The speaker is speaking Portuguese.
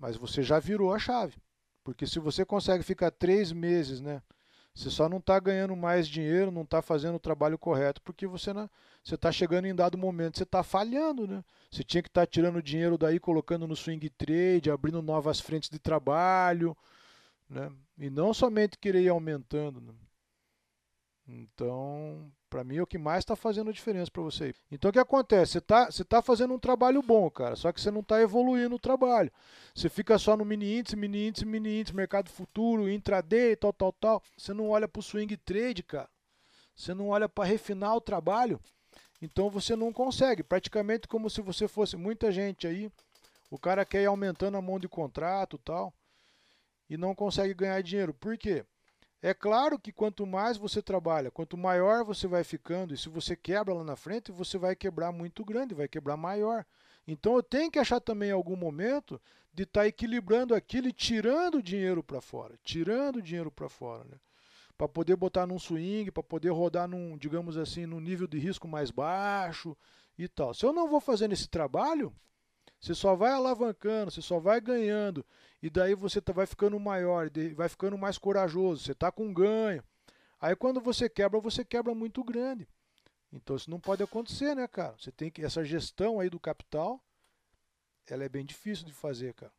Mas você já virou a chave. Porque se você consegue ficar três meses, né? Você só não está ganhando mais dinheiro, não está fazendo o trabalho correto, porque você não, você está chegando em dado momento, você está falhando, né? Você tinha que estar tá tirando dinheiro daí, colocando no swing trade, abrindo novas frentes de trabalho, né? E não somente querer ir aumentando. Né? Então, para mim é o que mais está fazendo diferença para você. Então o que acontece? Você está tá fazendo um trabalho bom, cara, só que você não está evoluindo o trabalho. Você fica só no mini índice, mini índice, mini índice, mercado futuro, intraday, tal, tal, tal. Você não olha para o swing trade, cara. Você não olha para refinar o trabalho. Então você não consegue. Praticamente como se você fosse muita gente aí. O cara quer ir aumentando a mão de contrato tal. E não consegue ganhar dinheiro. Por quê? É claro que quanto mais você trabalha, quanto maior você vai ficando, e se você quebra lá na frente, você vai quebrar muito grande, vai quebrar maior. Então eu tenho que achar também algum momento de estar tá equilibrando aquilo e tirando dinheiro para fora, tirando dinheiro para fora, né? Para poder botar num swing, para poder rodar num, digamos assim, num nível de risco mais baixo e tal. Se eu não vou fazendo esse trabalho, você só vai alavancando, você só vai ganhando, e daí você tá, vai ficando maior, vai ficando mais corajoso, você está com ganho. Aí quando você quebra, você quebra muito grande. Então isso não pode acontecer, né, cara? Você tem que essa gestão aí do capital, ela é bem difícil de fazer, cara.